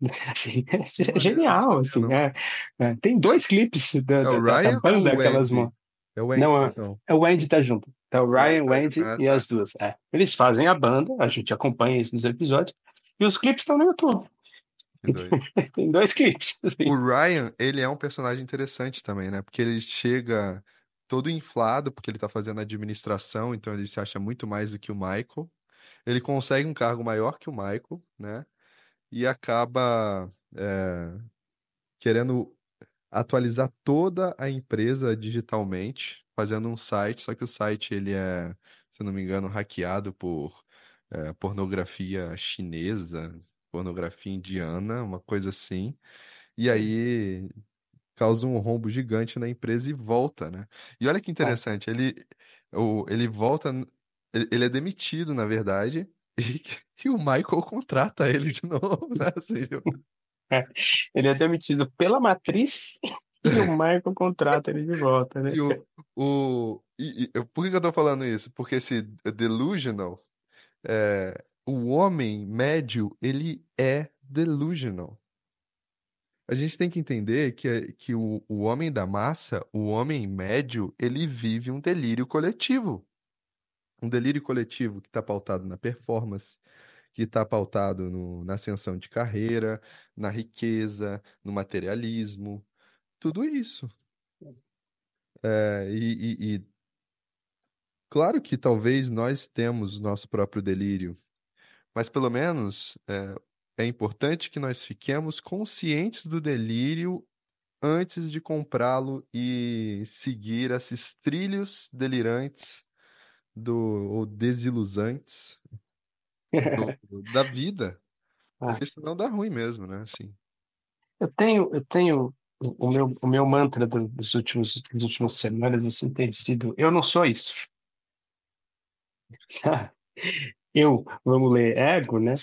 Assim, é genial, assim, é, é. Tem dois clipes da, É da, da- da Ryan ou banda o que elas Andy? mon- É o Andy, Não, é- então. É o Andy tá junto. Tá o Andy Ryan, o tá Andy. Ah, e tá. as duas. É. Eles fazem a banda, a gente acompanha isso nos episódios. E os clipes estão no YouTube. Que doido. Tem dois clipes. assim. O Ryan, ele é um personagem interessante também, né? Porque ele chega todo inflado, porque ele tá fazendo administração, então ele se acha muito mais do que o Michael. Ele consegue um cargo maior que o Michael, né? E acaba é, querendo atualizar toda a empresa digitalmente, fazendo um site, só que o site ele é, se não me engano, hackeado por é, pornografia chinesa, pornografia indiana, uma coisa assim. E aí causa um rombo gigante na empresa e volta, né? E olha que interessante, ele, o, ele volta, ele, ele é demitido, na verdade, e, e o Michael contrata ele de novo, né? Assim, Ele é demitido pela matriz e o Michael contrata ele de volta, né? E o, o, e- e- por que que eu tô falando isso? Porque esse delusional, é, o homem médio, ele é delusional. A gente tem que entender que, é- que o, o homem da massa, o homem médio, ele vive um delírio coletivo. Um delírio coletivo que está pautado na performance, que está pautado no- na ascensão de carreira, na riqueza, no materialismo, tudo isso. É, e, e- e claro que talvez nós temos nosso próprio delírio, mas pelo menos é, é importante que nós fiquemos conscientes do delírio antes de comprá-lo e seguir esses trilhos delirantes do, ou desilusantes do- da vida, Ah. porque senão dá ruim mesmo, né? Assim. Eu tenho, eu tenho o meu, o meu mantra do- dos últimos, das últimas semanas assim tem sido: eu não sou isso. Eu, vamos ler ego, né?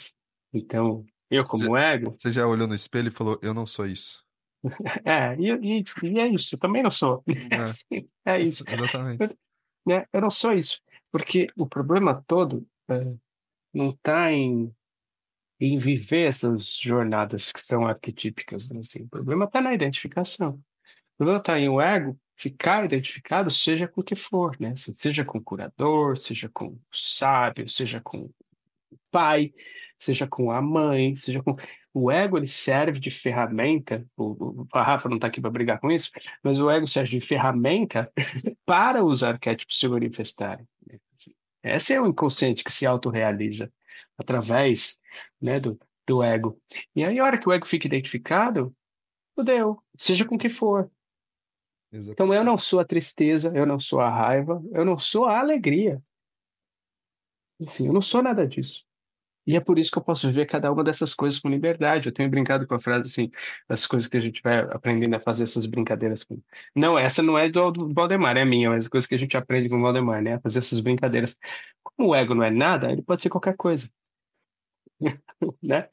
Então, eu como ego, Você já olhou no espelho e falou, eu não sou isso. é, e, e, e é isso, eu também não sou. É. É isso. Exatamente. né? Eu não sou isso, porque o problema todo é, não está em, em viver essas jornadas que são arquetípicas, né? Assim, o problema está na identificação. O problema está em o ego ficar identificado, seja com o que for, né? Se- Seja com o curador, seja com o sábio, seja com o pai, seja com a mãe, seja com o ego ele serve de ferramenta. O, o, a Rafa não está aqui para brigar com isso, mas o ego serve de ferramenta para os arquétipos se manifestarem. né? Esse é o inconsciente que se autorrealiza. através né, do, do ego. E aí, a hora que o ego fica identificado, fudeu, seja com que for. Exato. Então, eu não sou a tristeza, eu não sou a raiva, eu não sou a alegria. Enfim, eu não sou nada disso. E é por isso que eu posso viver cada uma dessas coisas com liberdade. Eu tenho brincado com a frase assim, das coisas que a gente vai aprendendo a fazer essas brincadeiras com. Não, essa não é do, do Valdemar, é minha, mas as coisas que a gente aprende com o Valdemar, né? Fazer essas brincadeiras. Como o ego não é nada, ele pode ser qualquer coisa. né?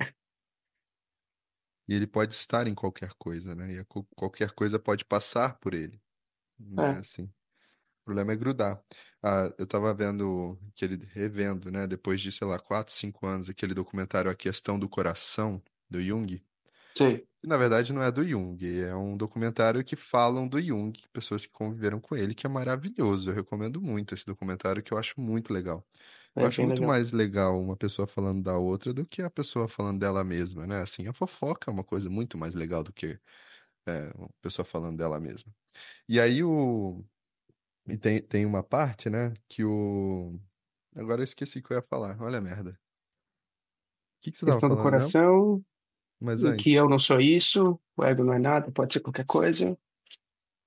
E ele pode estar em qualquer coisa, né? E co- qualquer coisa pode passar por ele, né? É. Assim, o problema é grudar. Ah, eu tava vendo, aquele, revendo, né? Depois de, sei lá, quatro, cinco anos, aquele documentário A Questão do Coração, do Jung. Sim. que, Na verdade, não é do Jung, é um documentário que falam do Jung, pessoas que conviveram com ele, que é maravilhoso. Eu recomendo muito esse documentário, que eu acho muito legal. Eu É acho muito legal. mais legal uma pessoa falando da outra do que a pessoa falando dela mesma, né? Assim, a fofoca é uma coisa muito mais legal do que é, uma pessoa falando dela mesma. E aí o. E tem, tem uma parte, né? Que o. Agora eu esqueci o que eu ia falar. Olha a merda. O que que você tava Questão do falando mesmo? coração, Mas em que eu antes. não sou isso, o ego não é nada, pode ser qualquer coisa.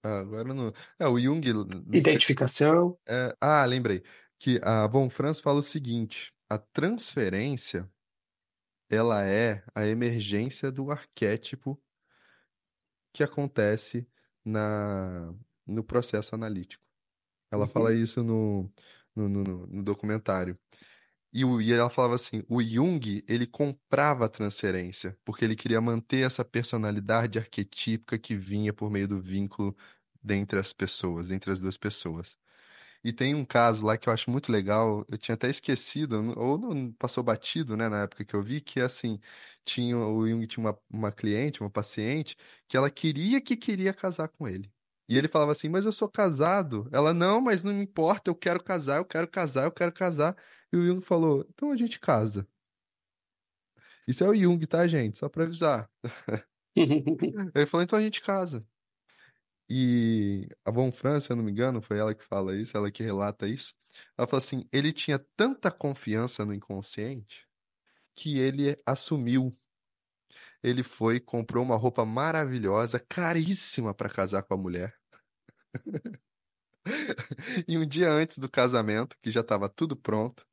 Ah, agora não. É, o Jung. Identificação. é, Ah, lembrei. Que a Von Franz fala o seguinte: a transferência ela é a emergência do arquétipo que acontece na, no processo analítico. Ela fala Uhum. isso no, no, no, no- no documentário. E, o, e ela falava assim, o Jung, ele comprava a transferência, porque ele queria manter essa personalidade arquetípica que vinha por meio do vínculo dentre as pessoas, entre as duas pessoas. E tem um caso lá que eu acho muito legal, eu tinha até esquecido, ou não passou batido, né, na época que eu vi, que é assim, tinha, o Jung tinha uma, uma cliente, uma paciente, que ela queria que queria casar com ele. E ele falava assim, mas eu sou casado. Ela, não, mas não me importa, eu quero casar, eu quero casar, eu quero casar. E o Jung falou, então a gente casa. Isso é o Jung, tá, gente? Só pra avisar. Ele falou, então a gente casa. E a Von Franz, se eu não me engano, foi ela que fala isso, ela que relata isso. Ela fala assim: ele tinha tanta confiança no inconsciente que ele assumiu. Ele foi, comprou uma roupa maravilhosa, caríssima para casar com a mulher. E um dia antes do casamento, que já estava tudo pronto,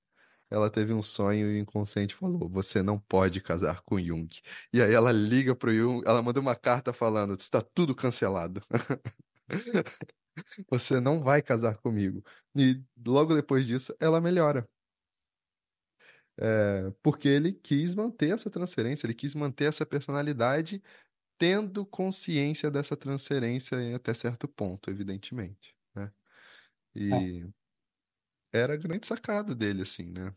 ela teve um sonho e o inconsciente falou: Você não pode casar com Jung. E aí ela liga pro Jung, ela manda uma carta falando: Está tudo cancelado. Você não vai casar comigo. E logo depois disso, ela melhora. É, porque ele quis manter essa transferência, ele quis manter essa personalidade, tendo consciência dessa transferência até certo ponto, evidentemente, né? É. Era a grande sacada dele, assim, né?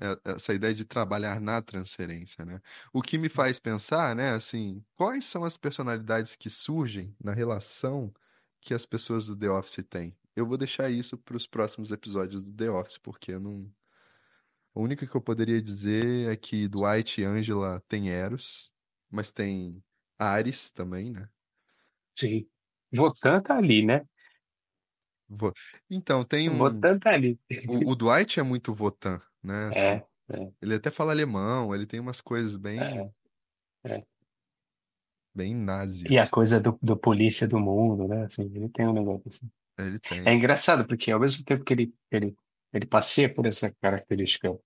É- Essa ideia de trabalhar na transferência, né? O que me faz pensar, né, assim, quais são as personalidades que surgem na relação que as pessoas do The Office têm? Eu vou deixar isso para os próximos episódios do The Office, porque eu não. A única que eu poderia dizer é que Dwight e Angela têm Eros, mas tem Ares também, né? Sim. Votan tá ali, né? Vo- Então, tem um. Votan tá ali. O, o Dwight é muito Votan, né? Assim, É, é, ele até fala alemão, ele tem umas coisas bem, é, é. bem nazi, E a coisa do, do polícia do mundo, né? Assim, ele tem um negócio assim. Ele É tem. engraçado, porque ao mesmo tempo que ele, ele, ele passeia por essa característica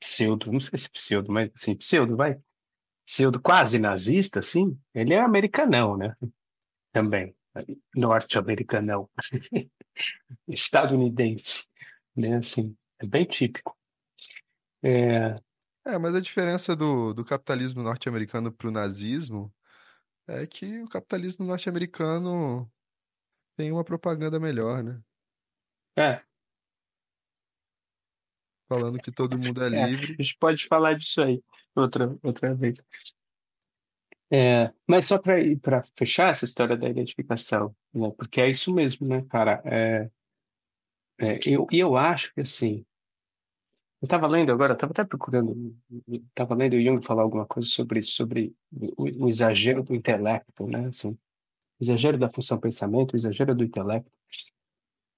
pseudo, não sei se pseudo, mas assim, pseudo, vai, pseudo quase nazista, assim, ele é americanão, né? Também, norte-americanão, estadunidense, né? Assim, é bem típico. É, É, mas a diferença do, do capitalismo norte-americano para o nazismo é que o capitalismo norte-americano tem uma propaganda melhor, né? é, Falando que todo mundo é é, a livre. gente pode falar disso aí outra, outra vez. É, mas só para fechar essa história da identificação, né? Porque é isso mesmo, né, cara? É, é, eu, eu acho que assim, eu estava lendo agora, estava até procurando, estava lendo o Jung falar alguma coisa sobre isso, sobre o, o exagero do intelecto, né? Assim, o exagero da função pensamento, o exagero do intelecto.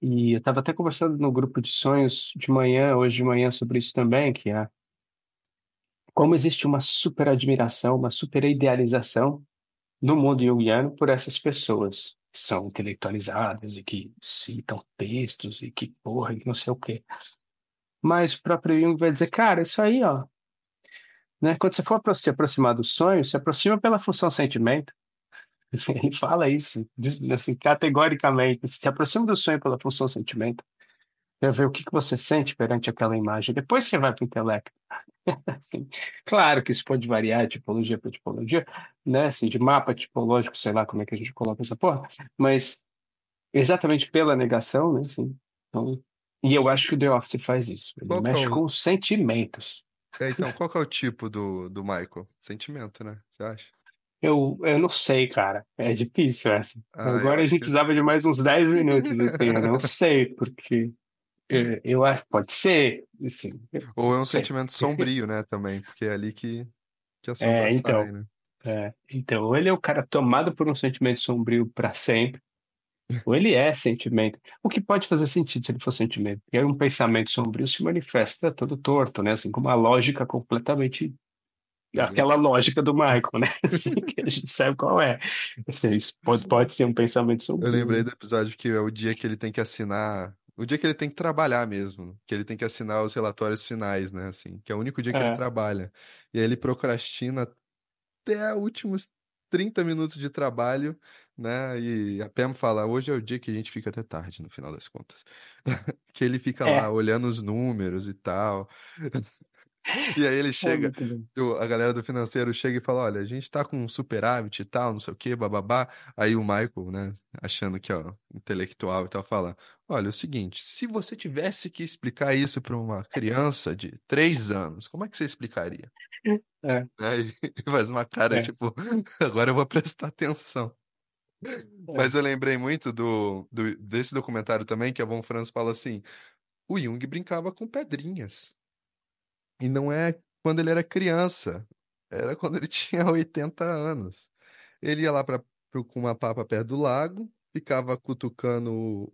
E eu estava até conversando no grupo de sonhos de manhã, hoje de manhã, sobre isso também, que é como existe uma super admiração, uma super idealização no mundo junguiano por essas pessoas que são intelectualizadas e que citam textos e que porra, e não sei o quê. Mas o próprio Jung vai dizer, cara, isso aí, ó, né? Quando você for se aproximar do sonho, se aproxima pela função sentimento. Ele fala isso, assim, categoricamente. Se aproxima do sonho pela função sentimento. Para ver o que, que você sente perante aquela imagem. Depois você vai para o intelecto. assim, claro que isso pode variar de tipologia para tipologia, né? Assim, de mapa tipológico, sei lá como é que a gente coloca essa porra. Mas exatamente pela negação, né? Assim, então, e eu acho que o The Office faz isso. Ele Qual é mexe o- com os sentimentos. É, então, qual é o tipo do, do Michael? Sentimento, né? Você acha? Eu, eu não sei, cara. É difícil essa. Ah, Agora a gente que- precisava de mais uns 10 minutos, assim. Eu não sei, porque é, eu acho pode ser. Assim, Ou é um Sei. sentimento sombrio, né, também, porque é ali que, que a sombra É, então. sai, né? é, então, ou ele é o cara tomado por um sentimento sombrio para sempre, ou ele é sentimento. O que pode fazer sentido se ele for sentimento? Porque aí um pensamento sombrio se manifesta todo torto, né? Assim, com uma lógica completamente. Aquela lógica do Michael, né? Assim, que a gente sabe qual é. Assim, isso pode, pode ser um pensamento Eu sombrio. lembrei do episódio que é o dia que ele tem que assinar, o dia que ele tem que trabalhar mesmo, que ele tem que assinar os relatórios finais, né, assim, que é o único dia que ele É. trabalha. E aí ele procrastina até os últimos 30 minutos de trabalho, né, e a Pam fala, hoje é o dia que a gente fica até tarde, no final das contas. Que ele fica É. lá olhando os números e tal. E aí ele É chega, a galera do financeiro chega e fala: Olha, a gente tá com um superávit e tal, não sei o quê, bababá. Aí o Michael, né, achando que, ó, intelectual e tal, fala: Olha, é o seguinte, se você tivesse que explicar isso para uma criança de três anos, como é que você explicaria? É. Aí faz uma cara É. tipo: Agora eu vou prestar atenção. Mas eu lembrei muito do, do- desse documentário também, que a Von Franz fala assim: o Jung brincava com pedrinhas. E não é quando ele era criança, era quando ele tinha 80 anos. Ele ia lá com uma papa perto do lago, ficava cutucando o,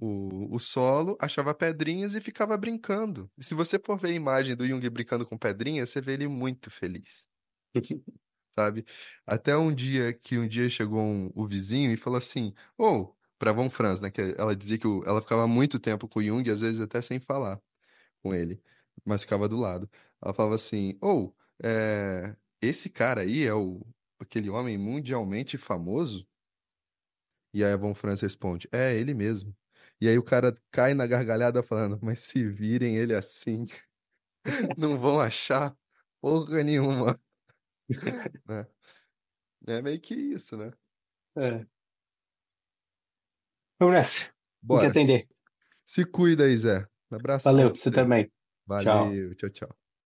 o, o solo, achava pedrinhas e ficava brincando. E se você for ver a imagem do Jung brincando com pedrinhas, você vê ele muito feliz sabe? Até um dia que um dia chegou um- o vizinho e falou assim, ou para Von Franz, né? Que ela dizia que o- ela ficava muito tempo com o Jung, às vezes até sem falar com ele, mas ficava do lado. Ela falava assim, ou esse cara aí é o aquele homem mundialmente famoso? E aí a Von Franz responde, é ele mesmo. E aí o cara cai na gargalhada falando, mas se virem ele assim, não vão achar porra nenhuma. né? É meio que isso, né? É. Vamos nessa. Tem que Bora. atender. Se cuida aí, Zé. Um abração Valeu, você também. Valeu, tchau, tchau.